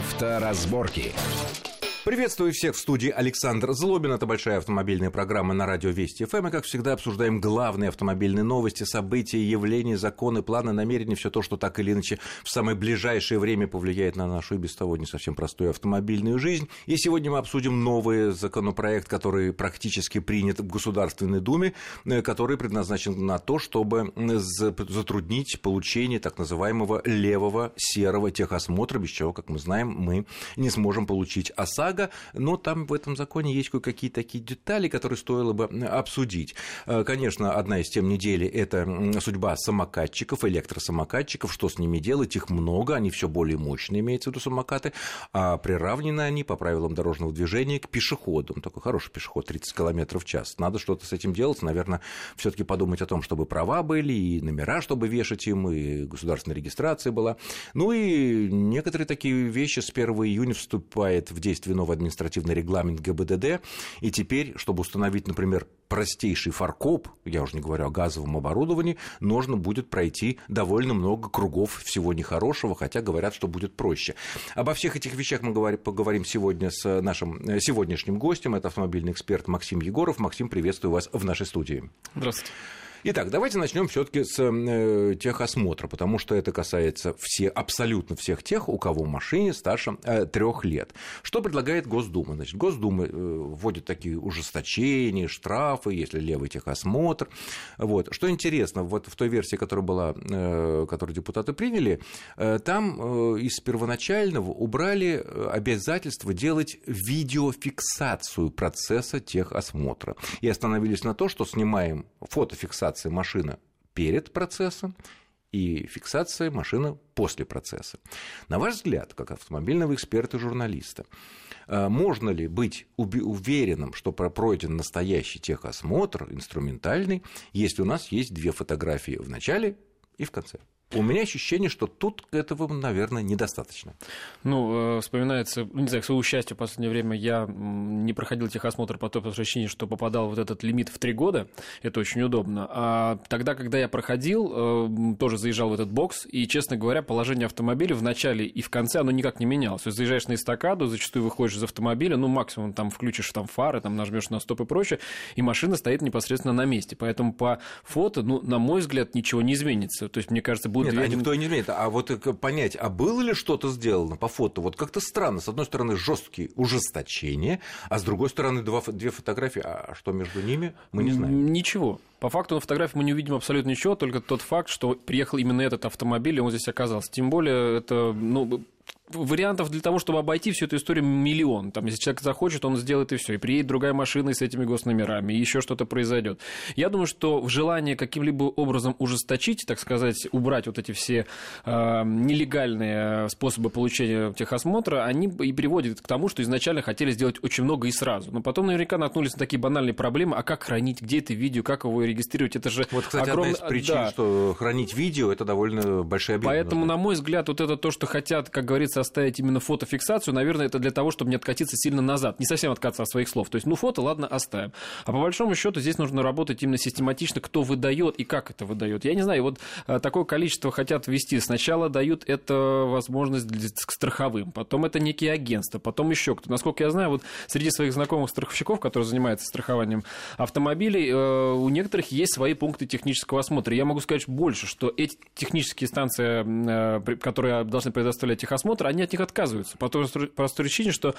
Авторазборки. Приветствую всех в студии Александр Злобин. Это большая автомобильная программа на радио Вести ФМ. И, как всегда, обсуждаем главные автомобильные новости, события, явления, законы, планы, намерения, все то, что так или иначе в самое ближайшее время повлияет на нашу и без того не совсем простую автомобильную жизнь. И сегодня мы обсудим новый законопроект, который практически принят в Государственной Думе, э, который предназначен на то, чтобы затруднить получение так называемого левого серого техосмотра, без чего, как мы знаем, мы не сможем получить ОСАГО ОСАГО, но там в этом законе есть кое-какие такие детали, которые стоило бы обсудить. Э, конечно, одна из тем недели – это судьба самокатчиков, электросамокатчиков, что с ними делать, их много, они все более мощные, имеется в виду самокаты, а приравнены они по правилам дорожного движения к пешеходам. Такой хороший пешеход, 30 км в час. Надо что-то с этим делать, наверное, все таки подумать о том, чтобы права были, и номера, чтобы вешать им, и государственная регистрация была. Ну и некоторые такие вещи с 1 июня вступает в действие новый административный регламент ГБДД, и теперь, чтобы установить, например, простейший фаркоп, я уже не говорю о газовом оборудовании, нужно будет пройти довольно много кругов всего нехорошего, хотя говорят, что будет проще. Обо всех этих вещах мы поговорим сегодня с нашим э, сегодняшним гостем. Это автомобильный эксперт Максим Егоров. Максим, приветствую вас в нашей студии. Здравствуйте. Итак, давайте начнем все-таки с э, техосмотра, потому что это касается все, абсолютно всех тех, у кого в машине старше э, трех лет. Что предлагает Госдума? Значит, Госдума э, вводит такие ужесточения, штрафы, если левый техосмотр. Вот. Что интересно, вот в той версии, которая была, э, которую депутаты приняли, э, там э, из первоначального убрали э, обязательство делать видеофиксацию процесса техосмотра и остановились на то, что снимаем фотофиксацию фиксация машины перед процессом и фиксация машины после процесса. На ваш взгляд, как автомобильного эксперта и журналиста, э, можно ли быть уверенным, что пройден настоящий техосмотр, инструментальный, если у нас есть две фотографии в начале и в конце? У меня ощущение, что тут этого, наверное, недостаточно. Ну, э, вспоминается, ну, не знаю, к своему счастью, в последнее время я не проходил техосмотр по той причине, что попадал вот этот лимит в три года. Это очень удобно. А тогда, когда я проходил, э, тоже заезжал в этот бокс, и, честно говоря, положение автомобиля в начале и в конце, оно никак не менялось. То есть заезжаешь на эстакаду, зачастую выходишь из автомобиля, ну, максимум там включишь там фары, там нажмешь на стоп и прочее, и машина стоит непосредственно на месте. Поэтому по фото, ну, на мой взгляд, ничего не изменится. То есть, мне кажется, будет будет Нет, а никто не имеет. А вот понять, а было ли что-то сделано по фото? Вот как-то странно. С одной стороны, жесткие ужесточения, а с другой стороны, два, две фотографии. А что между ними, мы не знаем. Ничего. По факту на фотографии мы не увидим абсолютно ничего, только тот факт, что приехал именно этот автомобиль, и он здесь оказался. Тем более, это, ну, вариантов для того, чтобы обойти всю эту историю миллион. Там, если человек захочет, он сделает и все. И приедет другая машина с этими госномерами, и еще что-то произойдет. Я думаю, что в желании каким-либо образом ужесточить, так сказать, убрать вот эти все э, нелегальные способы получения техосмотра, они и приводят к тому, что изначально хотели сделать очень много и сразу. Но потом наверняка наткнулись на такие банальные проблемы. А как хранить, где это видео, как его регистрировать? Это же Вот, кстати, огромный... одна из причин, да. что хранить видео, это довольно большая объем. Поэтому, нужно. на мой взгляд, вот это то, что хотят, как говорится, оставить именно фотофиксацию, наверное, это для того, чтобы не откатиться сильно назад, не совсем откатиться от своих слов. То есть, ну, фото, ладно, оставим. А по большому счету здесь нужно работать именно систематично, кто выдает и как это выдает. Я не знаю, вот э, такое количество хотят ввести. Сначала дают это возможность к страховым, потом это некие агентства, потом еще кто. Насколько я знаю, вот среди своих знакомых страховщиков, которые занимаются страхованием автомобилей, э, у некоторых есть свои пункты технического осмотра. Я могу сказать больше, что эти технические станции, э, которые должны предоставлять техосмотр, они от них отказываются. По той простой причине, что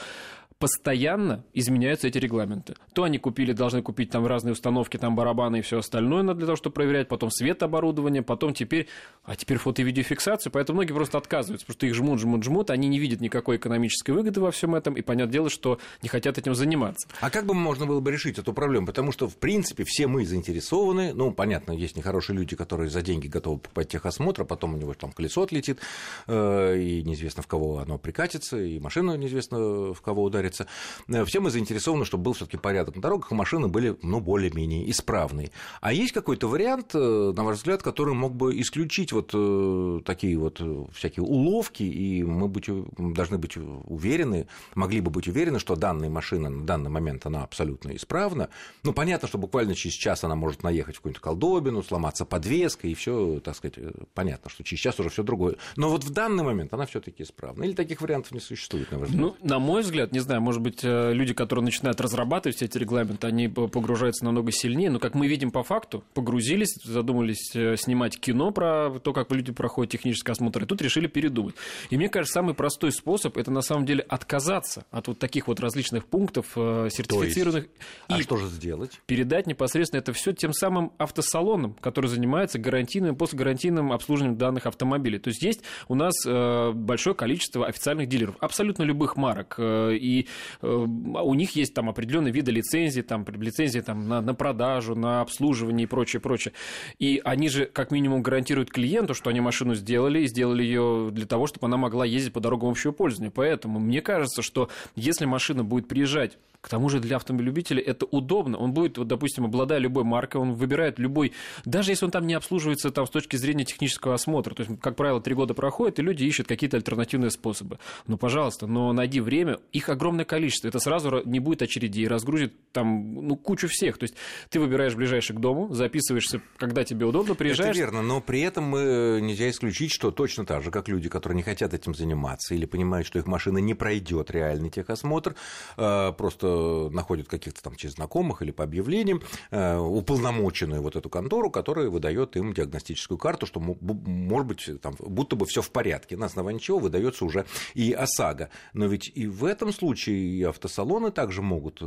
постоянно изменяются эти регламенты. То они купили, должны купить там разные установки, там барабаны и все остальное для того, чтобы проверять, потом свет оборудование, потом теперь, а теперь фото и видеофиксацию, поэтому многие просто отказываются, потому что их жмут, жмут, жмут, они не видят никакой экономической выгоды во всем этом, и понятное дело, что не хотят этим заниматься. А как бы можно было бы решить эту проблему? Потому что, в принципе, все мы заинтересованы, ну, понятно, есть нехорошие люди, которые за деньги готовы покупать техосмотр, а потом у него там колесо отлетит, э, и неизвестно в кого оно прикатится, и машина неизвестно в кого ударит нравится. Э, все мы заинтересованы, чтобы был все-таки порядок на дорогах, и машины были, ну, более-менее исправные. А есть какой-то вариант, э, на ваш взгляд, который мог бы исключить вот э, такие вот всякие уловки, и мы быть, должны быть уверены, могли бы быть уверены, что данная машина на данный момент, она абсолютно исправна. Ну, понятно, что буквально через час она может наехать в какую-нибудь колдобину, сломаться подвеска, и все, так сказать, понятно, что через час уже все другое. Но вот в данный момент она все-таки исправна. Исправно? Или таких вариантов не существует, на ваш взгляд? Ну, на мой взгляд, не знаю, может быть, э, люди, которые начинают разрабатывать все эти регламенты, они погружаются намного сильнее, но, как мы видим по факту, погрузились, задумались э, снимать кино про то, как люди проходят технический осмотр, и тут решили передумать. И мне кажется, самый простой способ – это, на самом деле, отказаться от вот таких вот различных пунктов э, сертифицированных. То есть, а что же сделать? Передать непосредственно это все тем самым автосалонам, которые занимаются гарантийным и постгарантийным обслуживанием данных автомобилей. То есть есть у нас э, большое количество официальных дилеров, абсолютно любых марок, э, и э, у них есть там определенные виды лицензий, там лицензии там, на, на продажу, на обслуживание и прочее, прочее. И они же как минимум гарантируют клиенту, что они машину сделали, и сделали ее для того, чтобы она могла ездить по дорогам общего пользования. Поэтому мне кажется, что если машина будет приезжать к тому же для автомобилебителя это удобно. Он будет, вот, допустим, обладая любой маркой, он выбирает любой, даже если он там не обслуживается там, с точки зрения технического осмотра. То есть, как правило, три года проходит, и люди ищут какие-то альтернативные способы. Ну, пожалуйста, но найди время, их огромное количество. Это сразу не будет очередей, разгрузит там ну, кучу всех. То есть ты выбираешь ближайший к дому, записываешься, когда тебе удобно, приезжаешь. Это верно, но при этом мы нельзя исключить, что точно так же, как люди, которые не хотят этим заниматься или понимают, что их машина не пройдет реальный техосмотр, э, просто находят каких-то там через знакомых или по объявлениям э, уполномоченную вот эту контору, которая выдает им диагностическую карту, что, может быть, там, будто бы все в порядке, на основании чего выдается уже и ОСАГО. Но ведь и в этом случае и автосалоны также могут э,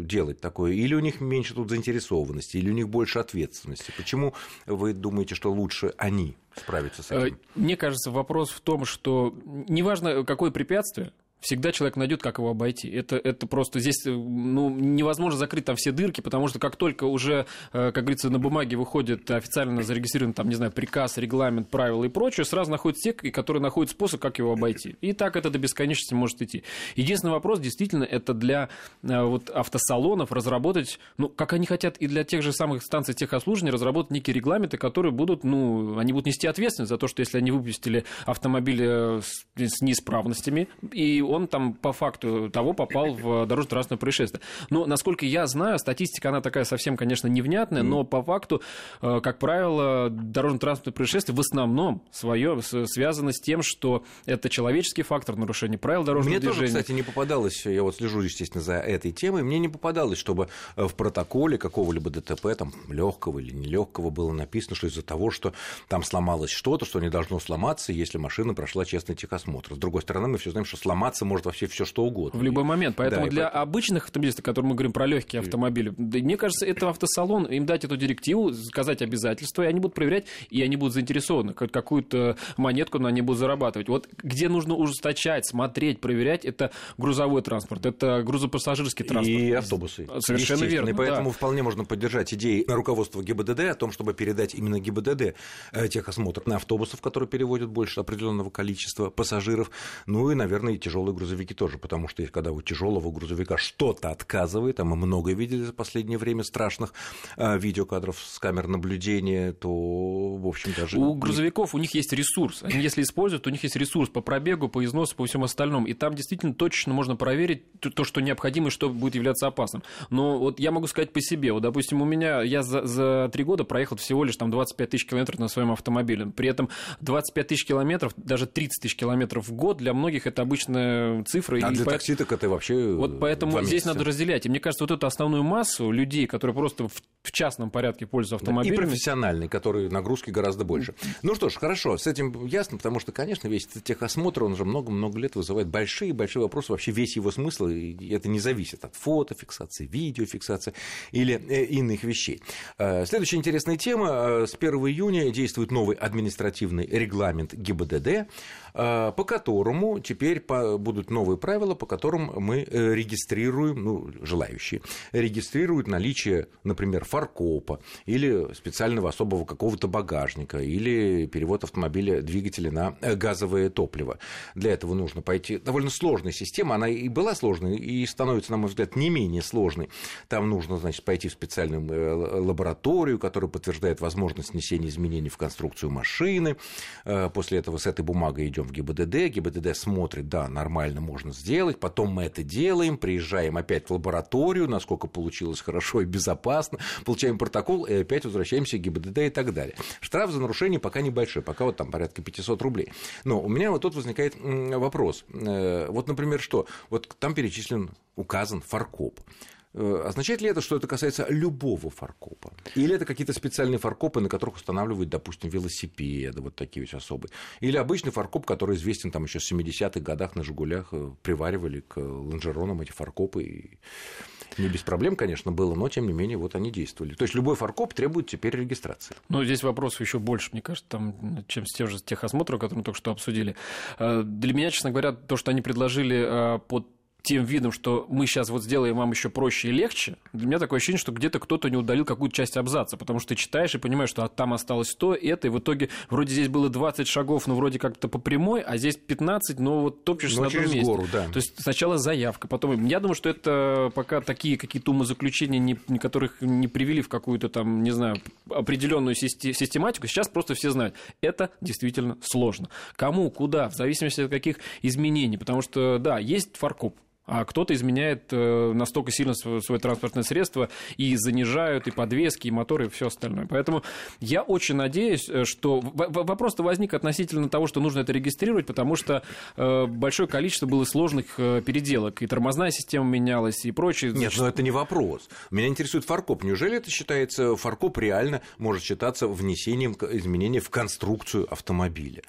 делать такое, или у них меньше тут заинтересованности, или у них больше ответственности. Почему вы думаете, что лучше они справиться с этим? Э, мне кажется, вопрос в том, что неважно, какое препятствие, всегда человек найдет, как его обойти. Это, это просто здесь э, ну, невозможно закрыть там все дырки, потому что как только уже, э, как говорится, на бумаге выходит официально зарегистрирован, там, не знаю, приказ, регламент, правила и прочее, сразу находятся те, которые находят способ, как его обойти. И так это до бесконечности может идти. Единственный вопрос, действительно, это для э, вот, автосалонов разработать, ну, как они хотят и для тех же самых станций техобслуживания, разработать некие регламенты, которые будут, ну, они будут нести ответственность за то, что если они выпустили автомобили с, с неисправностями, и он там по факту того попал в дорожно-транспортное происшествие. Но, насколько я знаю, статистика, она такая совсем, конечно, невнятная, но по факту, э, как правило, дорожно-транспортное происшествие в основном свое связано с тем, что это человеческий фактор нарушения правил дорожного мне движения. Мне тоже, кстати, не попадалось, я вот слежу, естественно, за этой темой, мне не попадалось, чтобы э, в протоколе какого-либо ДТП, там, легкого или нелегкого, было написано, что из-за того, что там сломалось что-то, что не должно сломаться, если машина прошла честный техосмотр. С другой стороны, мы все знаем, что сломаться может вообще все что угодно. В любой момент. Поэтому да, для поэтому... обычных автомобилистов, которые мы говорим про легкие автомобили, мне кажется, это автосалон, им дать эту директиву, сказать обязательства, и они будут проверять, и они будут заинтересованы, какую-то монетку на они будут зарабатывать. Вот где нужно ужесточать, смотреть, проверять, это грузовой транспорт, это грузопассажирский транспорт. И автобусы. Совершенно верно. И поэтому да. вполне можно поддержать идеи руководства ГИБДД о том, чтобы передать именно ГИБДД э, техосмотр на автобусов, которые переводят больше определенного количества пассажиров, ну и, наверное, и тяжелые грузовики тоже, потому что когда у тяжелого грузовика что-то отказывает, а мы много видели за последнее время страшных э, видеокадров с камер наблюдения, то, в общем, даже... У грузовиков у них есть ресурс. Они, если используют, у них есть ресурс по пробегу, по износу, по всему остальному. И там действительно точно можно проверить то, что необходимо и что будет являться опасным. Но вот я могу сказать по себе. Вот, допустим, у меня, я за, за три года проехал всего лишь там 25 тысяч километров на своем автомобиле. При этом 25 тысяч километров, даже 30 тысяч километров в год для многих это обычная цифра цифры. А и для по... такси так это вообще Вот поэтому здесь надо разделять. И мне кажется, вот эту основную массу людей, которые просто в, в частном порядке пользуются автомобилями... И профессиональные, которые нагрузки гораздо больше. Ну что ж, хорошо, с этим ясно, потому что, конечно, весь этот техосмотр, он уже много-много лет вызывает большие-большие вопросы, вообще весь его смысл, и это не зависит от фотофиксации, видеофиксации или э, иных вещей. Э, следующая интересная тема. Э, с 1 июня действует новый административный регламент ГИБДД, по которому теперь будут новые правила, по которым мы регистрируем, ну, желающие, регистрируют наличие, например, фаркопа или специального особого какого-то багажника или перевод автомобиля двигателя на э, газовое топливо. Для этого нужно пойти... Довольно сложная система, она и была сложной, и становится, на мой взгляд, не менее сложной. Там нужно, значит, пойти в специальную э, лабораторию, которая подтверждает возможность внесения изменений в конструкцию машины. После этого с этой бумагой идем в ГИБДД. ГИБДД смотрит, да, нормально, можно сделать, потом мы это делаем, приезжаем опять в лабораторию, насколько получилось хорошо и безопасно, получаем протокол и опять возвращаемся к ГИБДД и так далее. Штраф за нарушение пока небольшой, пока вот там порядка 500 рублей. Но у меня вот тут возникает вопрос. Э, вот, например, что? Вот там перечислен, указан фаркоп. Э, означает ли это, что это касается любого фаркопа? Или это какие-то специальные фаркопы, на которых устанавливают, допустим, велосипеды, вот такие вот особые? Или обычный фаркоп, который известен там еще с 70-х годах на «Жигулях», э, приваривали к лонжеронам эти фаркопы, и не без проблем, конечно, было, но тем не менее вот они действовали. То есть любой фаркоп требует теперь регистрации. Ну, здесь вопросов еще больше, мне кажется, там, чем с тех же техосмотров, которые мы только что обсудили. Э, для меня, честно говоря, то, что они предложили под тем видом, что мы сейчас вот сделаем вам еще проще и легче, для меня такое ощущение, что где-то кто-то не удалил какую-то часть абзаца, потому что ты читаешь и понимаешь, что там осталось то, это, и в итоге вроде здесь было 20 шагов, ну, вроде как-то по прямой, а здесь 15, но вот топчешься но на одном месте. гору, да. То есть сначала заявка, потом... Я думаю, что это пока такие какие-то умозаключения, не, которых не привели в какую-то там, не знаю, определенную систематику, сейчас просто все знают. Это действительно сложно. Кому, куда, в зависимости от каких изменений, потому что, да, есть фаркоп, а кто-то изменяет э, настолько сильно свое транспортное средство и занижают и подвески, и моторы, и все остальное. Поэтому я очень надеюсь, э, что вопрос-то возник относительно того, что нужно это регистрировать, потому что э, большое количество было сложных переделок, и тормозная система менялась, и прочее. Нет, но это не вопрос. Меня интересует фаркоп. Неужели это считается, фаркоп реально может считаться внесением изменений в конструкцию автомобиля?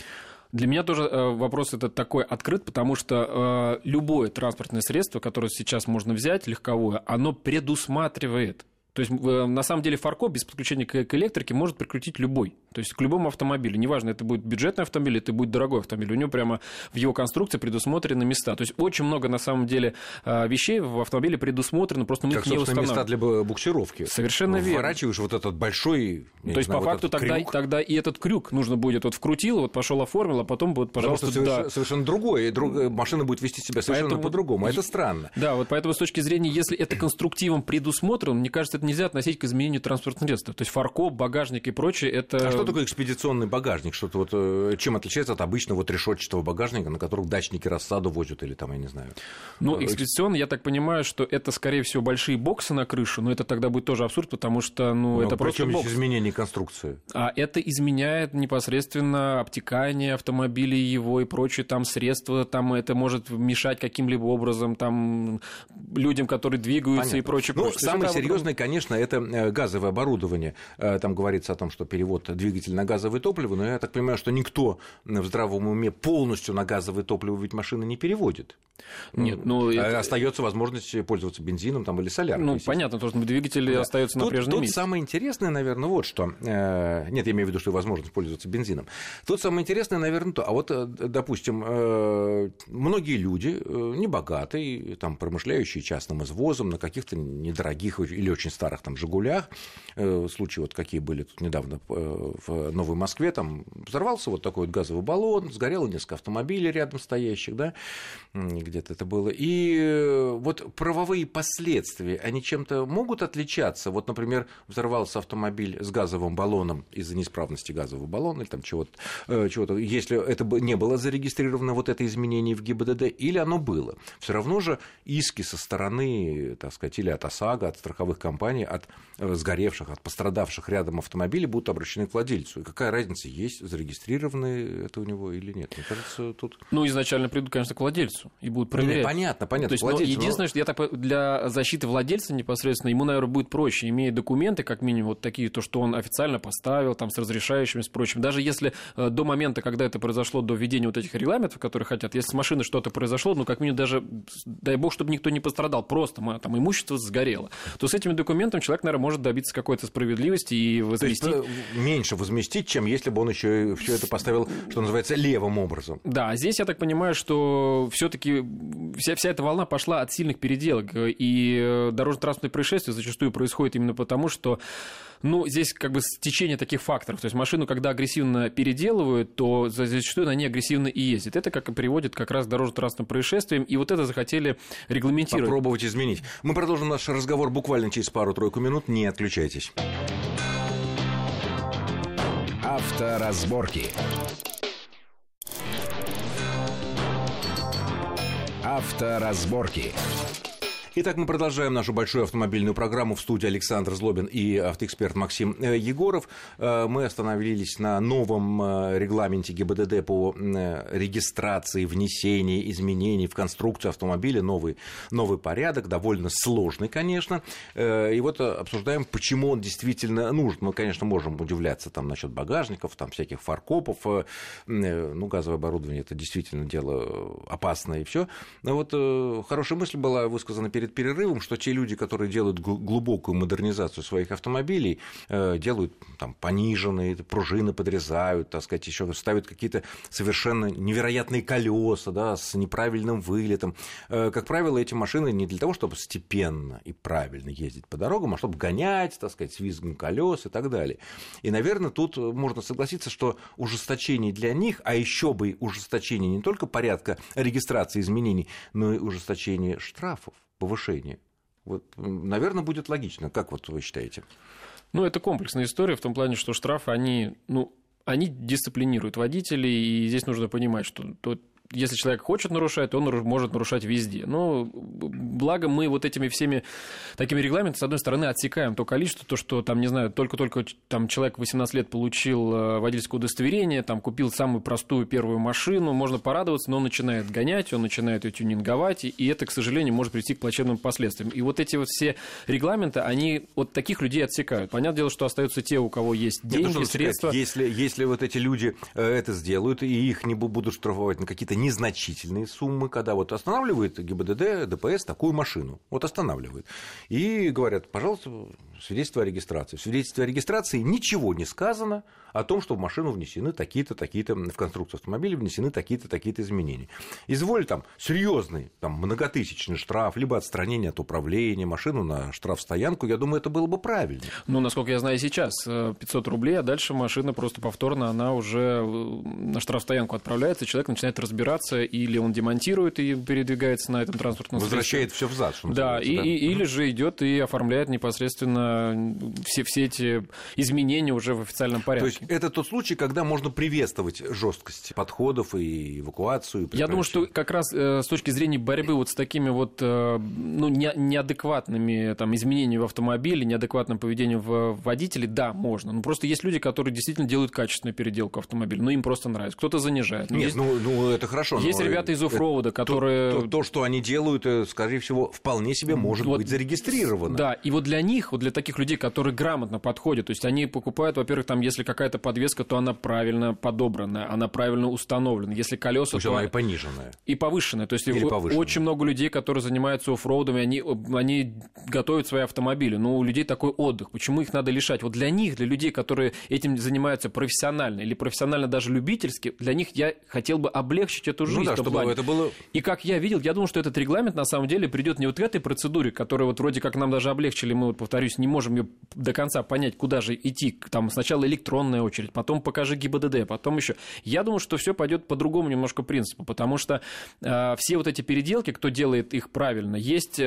Для меня тоже э, вопрос этот такой открыт, потому что э, любое транспортное средство, которое сейчас можно взять, легковое, оно предусматривает то есть, на самом деле, фаркоп без подключения к электрике может прикрутить любой. То есть, к любому автомобилю. Неважно, это будет бюджетный автомобиль, это будет дорогой автомобиль. У него прямо в его конструкции предусмотрены места. То есть, очень много, на самом деле, а, вещей в автомобиле предусмотрено, просто мы как, их не устанавливаем. места для буксировки. Совершенно верно. Вворачиваешь вот этот большой... То есть, знаю, по вот факту, тогда, крюк. тогда и этот крюк нужно будет вот вкрутил, вот пошел оформил, а потом будет, пожалуйста, Потому что да. совершенно другое. Друг, машина будет вести себя совершенно поэтому, по-другому. Это странно. Да, вот поэтому с точки зрения, если это конструктивом предусмотрено, мне кажется, это нельзя относить к изменению изменению транспортных средств. То есть фаркоп, багажник и прочее это... А что такое экспедиционный багажник? Что-то вот, э, чем отличается от обычного вот решетчатого багажника, на котором дачники рассаду возят или там, я не знаю? Ну, э, экспедиционный, я так понимаю, что это, скорее всего, большие боксы на крышу, но это тогда будет тоже абсурд, потому что, ну, но это просто бокс. изменение конструкции? А это изменяет непосредственно обтекание автомобиля его и прочие там средства, там это может мешать каким-либо образом там людям, которые двигаются Понятно. и прочее. Ну, прочее. самое серьезное, конечно, это э, газовое оборудование. Там говорится о том, что перевод двигателя на газовое топливо, но я так понимаю, что никто в здравом уме полностью на газовое топливо ведь машины не переводит. Нет, ну... Это... Остается возможность пользоваться бензином там, или соляркой. Ну, понятно, то, что двигатель да. остается на прежнем тут месте. самое интересное, наверное, вот что. Э, нет, я имею в виду, что возможность пользоваться бензином. Тут самое интересное, наверное, то. А вот, э, допустим, многие люди, небогатые, там, промышляющие частным извозом, на каких-то недорогих или очень старых там «Жигулях», Э, случаи вот какие были тут недавно э, в Новой Москве, там взорвался вот такой вот газовый баллон, сгорело несколько автомобилей рядом стоящих, да, где-то это было. И э, вот правовые последствия, они чем-то могут отличаться? Вот, например, взорвался автомобиль с газовым баллоном из-за неисправности газового баллона или там чего-то, чего-то, если это не было зарегистрировано, вот это изменение в ГИБДД, или оно было. Все равно же иски со стороны, так сказать, или от ОСАГО, от страховых компаний, от сгоревших, от пострадавших рядом автомобилей будут обращены к владельцу. И какая разница, есть зарегистрированы это у него или нет? Мне кажется, тут... Ну, изначально придут, конечно, к владельцу и будут проверять. Ну, понятно, понятно. То есть, но единственное, но... что я так для защиты владельца непосредственно, ему, наверное, будет проще, имея документы, как минимум, вот такие, то, что он официально поставил, там, с разрешающими, с прочим. Даже если э, до момента, когда это произошло, до введения вот этих регламентов, которые хотят, если с машины что-то произошло, ну, как минимум, даже, дай бог, чтобы никто не пострадал, просто там имущество сгорело, то с этими документами человек, наверное, может добиться какой-то справедливости и возместить. То есть, э, меньше возместить, чем если бы он еще все это поставил, что называется, левым образом. Да, здесь я так понимаю, что все-таки вся, вся эта волна пошла от сильных переделок, и э, дорожно-транспортные происшествия зачастую происходят именно потому, что ну, здесь как бы стечение таких факторов. То есть машину, когда агрессивно переделывают, то зачастую на ней агрессивно и ездит. Это как и приводит как раз к дорожно-транспортным происшествиям, и вот это захотели регламентировать. Попробовать изменить. Мы продолжим наш разговор буквально через пару-тройку минут. Не отключайтесь. Авторазборки. Авторазборки. Итак, мы продолжаем нашу большую автомобильную программу в студии Александр Злобин и автоэксперт Максим э, Егоров. Э, мы остановились на новом э, регламенте ГИБДД по регистрации, внесению изменений в конструкцию автомобиля. Новый, новый порядок, довольно сложный, конечно. И вот обсуждаем, почему он действительно нужен. Мы, конечно, можем удивляться там насчет багажников, там всяких фаркопов. Ну, газовое оборудование – это действительно дело опасное и все. Но вот хорошая мысль была высказана перед перед перерывом, что те люди, которые делают глубокую модернизацию своих автомобилей, э, делают там пониженные пружины, подрезают, так сказать, еще ставят какие-то совершенно невероятные колеса, да, с неправильным вылетом. Э, как правило, эти машины не для того, чтобы степенно и правильно ездить по дорогам, а чтобы гонять, так сказать, с визгом колес и так далее. И, наверное, тут можно согласиться, что ужесточение для них, а еще бы ужесточение не только порядка регистрации изменений, но и ужесточение штрафов повышение. Вот, наверное, будет логично. Как вот вы считаете? Ну, это комплексная история в том плане, что штрафы, они, ну, они дисциплинируют водителей, и здесь нужно понимать, что тот если человек хочет нарушать, то он может нарушать везде. Но благо мы вот этими всеми такими регламентами, с одной стороны, отсекаем то количество, то, что там, не знаю, только-только там человек 18 лет получил э, водительское удостоверение, там купил самую простую первую машину, можно порадоваться, но он начинает гонять, он начинает ее тюнинговать, и это, к сожалению, может привести к плачевным последствиям. И вот эти вот все регламенты, они вот таких людей отсекают. Понятное дело, что остаются те, у кого есть деньги, Нет, средства. Если, если вот эти люди э, это сделают, и их не будут штрафовать на какие-то незначительные суммы, когда вот останавливает ГИБДД, ДПС такую машину, вот останавливает, и говорят, пожалуйста, свидетельство о регистрации. В свидетельстве о регистрации ничего не сказано о том, что в машину внесены такие-то, такие-то, в конструкцию автомобиля внесены такие-то, такие-то изменения. Изволь там серьезный, там, многотысячный штраф, либо отстранение от управления, машину на штрафстоянку, я думаю, это было бы правильно. Ну, насколько я знаю сейчас, 500 э, рублей, а дальше машина просто повторно, она уже э, на штрафстоянку отправляется, человек начинает разбираться, или он демонтирует и передвигается на этом транспортном средстве. Возвращает все взад, что Да, и, да. И, или же идет и оформляет непосредственно все, все эти изменения уже в официальном порядке. То есть это тот случай, когда можно приветствовать жесткость подходов и эвакуацию. И Я думаю, что как раз э, с точки зрения борьбы вот с такими вот э, ну, не, неадекватными там, изменениями в автомобиле, неадекватным поведением в водителе, да, можно. Ну, просто есть люди, которые действительно делают качественную переделку автомобиля, но им просто нравится. Кто-то занижает. Нет, есть, ну, ну это хорошо. Есть ребята из оффроуда, которые... То, то, то, что они делают, э, скорее всего, вполне себе может вот, быть зарегистрировано. Да, и вот для них, вот для таких людей, которые грамотно подходят, то есть они покупают, во-первых, там, если какая-то подвеска, то она правильно подобранная, она правильно установлена. Если колеса, то, то она и пониженная. И повышенная. То есть Или повышенная. очень много людей, которые занимаются оффроудом, они, они готовят свои автомобили. Но у людей такой отдых. Почему их надо лишать? Вот для них, для людей, которые этим занимаются профессионально или профессионально даже любительски, для них я хотел бы облегчить эту жизнь. Ну да, чтобы плане. это было... И как я видел, я думал, что этот регламент на самом деле придет не вот к этой процедуре, которая вот вроде как нам даже облегчили, мы вот, повторюсь, не можем ее до конца понять, куда же идти. Там сначала электронная очередь, потом покажи ГИБДД, потом еще. Я думаю, что все пойдет по другому немножко принципу, потому что э, все вот эти переделки, кто делает их правильно, есть э,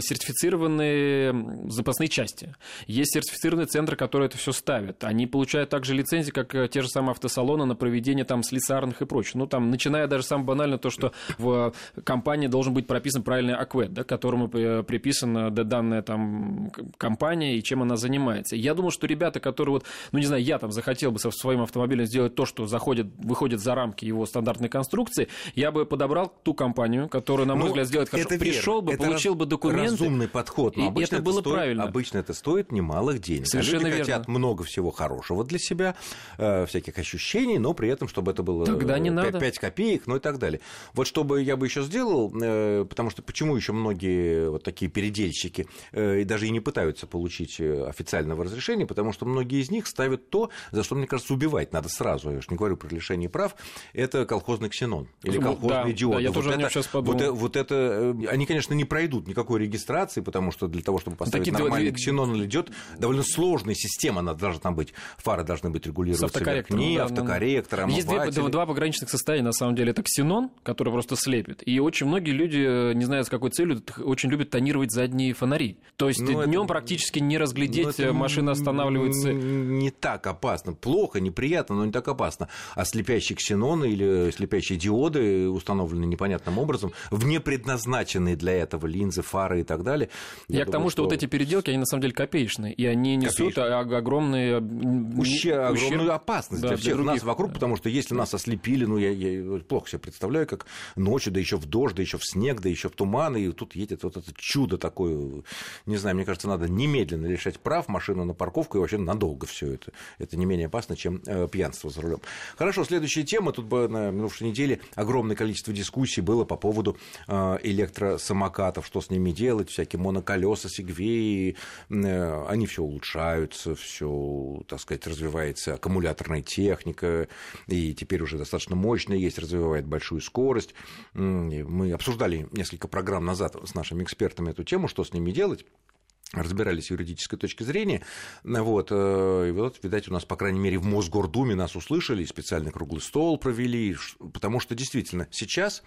сертифицированные запасные части, есть сертифицированные центры, которые это все ставят. Они получают также лицензии, как э, те же самые автосалоны на проведение там слесарных и прочее. Ну, там, начиная даже самое банальное, то, что в компании должен быть прописан правильный аквет, да, которому э, приписана данная там компания и чем она занимается. Я думаю, что ребята, которые вот, ну, не знаю, я там захотел хотел бы со своим автомобилем сделать то, что заходит, выходит за рамки его стандартной конструкции, я бы подобрал ту компанию, которая, на мой ну, взгляд, сделает хорошо. Это Пришел бы, это получил бы документы. разумный подход. Но и это, это было стоит, правильно. Обычно это стоит немалых денег. Совершенно Люди верно. хотят много всего хорошего для себя, э, всяких ощущений, но при этом, чтобы это было Тогда не 5, надо. 5 копеек, ну и так далее. Вот чтобы я бы еще сделал, э, потому что почему еще многие вот такие передельщики э, и даже и не пытаются получить э, официального разрешения, потому что многие из них ставят то, за что, мне кажется, убивать надо сразу, я уж не говорю про лишение прав, это колхозный ксенон или колхозный да, диод. Да, я вот тоже это, сейчас подумал. Вот, вот это, э, они, конечно, не пройдут никакой регистрации, потому что для того, чтобы поставить Такие нормальный две... ксенон или диод, довольно сложная система она должна быть. Фары должны быть регулироваться вверх-вниз, да, автокорректор, Есть две, два пограничных состояния, на самом деле это ксенон, который просто слепит. И очень многие люди, не знаю с какой целью, очень любят тонировать задние фонари. То есть ну, днем это... практически не разглядеть, ну, машина останавливается. Не так опасно. Плохо, неприятно, но не так опасно. А слепящие ксеноны или слепящие диоды, установленные непонятным образом, вне предназначенные для этого линзы, фары и так далее. Я, я к тому, что... что вот эти переделки, они на самом деле копеечные, и они несут Копеечные. огромные... Ущерб, огромную опасность да, для всех для других. нас вокруг, потому что если нас ослепили, ну, я, я плохо себе представляю, как ночью, да еще в дождь, да еще в снег, да еще в туман, и тут едет вот это чудо такое, не знаю, мне кажется, надо немедленно лишать прав машину на парковку и вообще надолго все это. Это не менее опасно, чем э, пьянство за рулем. Хорошо, следующая тема. Тут на минувшей неделе огромное количество дискуссий было по поводу э, электросамокатов, что с ними делать, всякие моноколеса, сегвеи, э, они все улучшаются, все, так сказать, развивается аккумуляторная техника, и теперь уже достаточно мощная есть, развивает большую скорость. Мы обсуждали несколько программ назад с нашими экспертами эту тему, что с ними делать разбирались с юридической точки зрения. Вот, э, и вот, видать, у нас, по крайней мере, в Мосгордуме нас услышали, специальный круглый стол провели, потому что действительно сейчас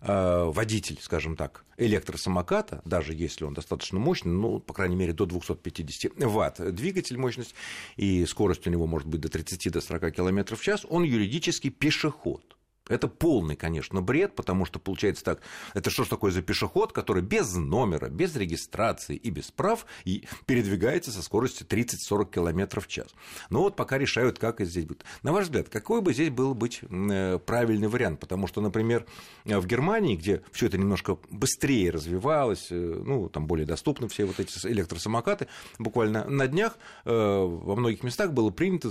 э, водитель, скажем так, электросамоката, даже если он достаточно мощный, ну, по крайней мере, до 250 ватт двигатель мощность, и скорость у него может быть до 30-40 до км в час, он юридически пешеход. Это полный, конечно, бред, потому что получается так, это что ж такое за пешеход, который без номера, без регистрации и без прав и передвигается со скоростью 30-40 км в час. Но вот пока решают, как это здесь будет. На ваш взгляд, какой бы здесь был быть э, правильный вариант? Потому что, например, в Германии, где все это немножко быстрее развивалось, э, ну, там более доступны все вот эти электросамокаты, буквально на днях э, во многих местах было принято,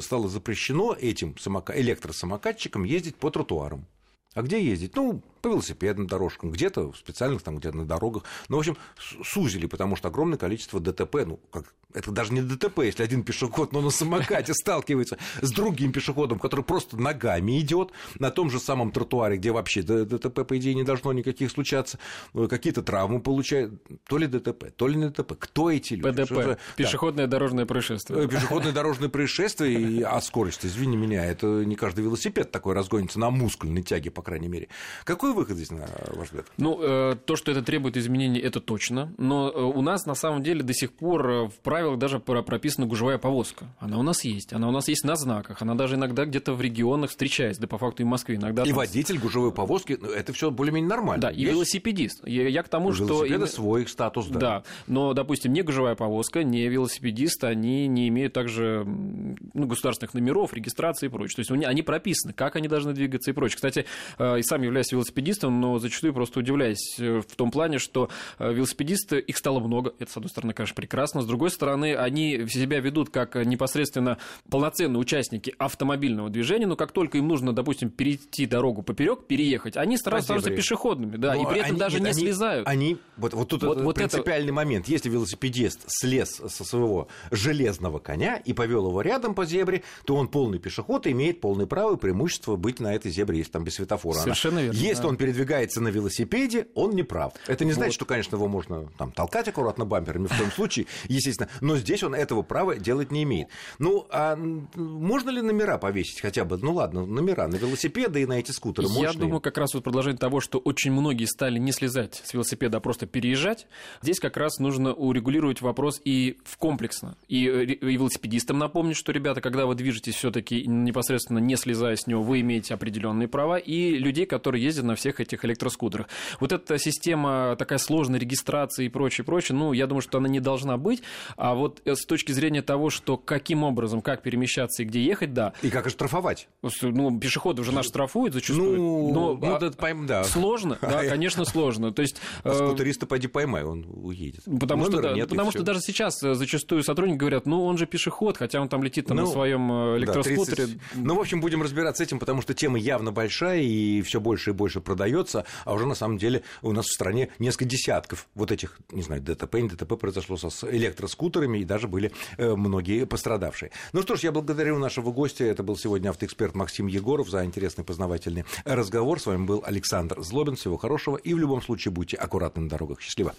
стало запрещено этим электросамокатчикам ездить по тротуарам. А где ездить? Ну, по велосипедным дорожкам, где-то в специальных там где-то на дорогах. Ну, в общем, сузили, потому что огромное количество ДТП, ну, как, это даже не ДТП, если один пешеход, но на самокате сталкивается с другим пешеходом, который просто ногами идет на том же самом тротуаре, где вообще ДТП, по идее, не должно никаких случаться, ну, какие-то травмы получает, то ли ДТП, то ли не ДТП. Кто эти люди? ПДП, пешеходное да. дорожное происшествие. Э, пешеходное дорожное происшествие, а скорость, извини меня, это не каждый велосипед такой разгонится на мускульной тяге, по крайней мере. Какой выход здесь, на ваш взгляд? Ну, э, то, что это требует изменений, это точно. Но э, у нас на самом деле до сих пор э, в правилах даже прописана гужевая повозка. Она у нас есть. Она у нас есть на знаках. Она даже иногда где-то в регионах встречается, да по факту и в Москве. Иногда и там... водитель гужевой повозки, ну, это все более-менее нормально. Да, и есть? велосипедист. Я, я к тому, что... Это свой статус, да. Да, но, допустим, не гужевая повозка, не велосипедист, они не имеют также ну, государственных номеров, регистрации и прочее. То есть они прописаны, как они должны двигаться и прочее. Кстати, и сам являюсь велосипедистом, но зачастую просто удивляюсь э, в том плане, что э, велосипедисты, их стало много, это, с одной стороны, конечно, прекрасно, с другой стороны, они себя ведут как непосредственно полноценные участники автомобильного движения, но как только им нужно, допустим, перейти дорогу поперек, переехать, они сразу становятся пешеходными, да, но и при этом они, даже нет, не они, слезают. Они, вот, вот тут вот, вот принципиальный это... момент, если велосипедист слез со своего железного коня и повел его рядом по зебре, то он полный пешеход и имеет полное право и преимущество быть на этой зебре, если там без светофора. Совершенно верно. Если да. он передвигается на велосипеде, он не прав. Это не значит, вот. что, конечно, его можно там, толкать аккуратно бамперами в том случае, естественно, но здесь он этого права делать не имеет. Ну, а можно ли номера повесить хотя бы? Ну ладно, номера на велосипеды и на эти скутеры. Я думаю, как раз вот продолжение того, что очень многие стали не слезать с велосипеда, а просто переезжать. Здесь как раз нужно урегулировать вопрос и в комплексно. И, э, и велосипедистам напомнить, что, ребята, когда вы движетесь все-таки непосредственно не слезая с него, вы имеете определенные права, и людей, которые ездят на всех этих электроскутерах. Вот эта система такая сложная регистрации и прочее, прочее, ну, я думаю, что она не должна быть. А вот э, с точки зрения того, что каким образом, как перемещаться и где ехать, да. И как штрафовать? Ну, пешеходы уже нас штрафуют зачастую. Ну, но, ну, а, это пойм, да. Сложно, да, конечно, сложно. То есть, а э, скутериста поди поймай, он уедет. Потому, что, нет, потому что даже сейчас э, зачастую сотрудники говорят, ну, он же пешеход, хотя он там летит там, ну, на своем электроскутере. Да, 30... Ну, в общем, будем разбираться с этим, потому что тема явно большая и все больше и больше продается, а уже на самом деле у нас в стране несколько десятков вот этих, не знаю, ДТП, не ДТП произошло с электроскутерами, и даже были э, многие пострадавшие. Ну что ж, я благодарю нашего гостя. Это был сегодня автоэксперт Максим Егоров за интересный познавательный разговор. С вами был Александр Злобин. Всего хорошего. И в любом случае будьте аккуратны на дорогах. Счастливо.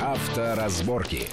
Авторазборки.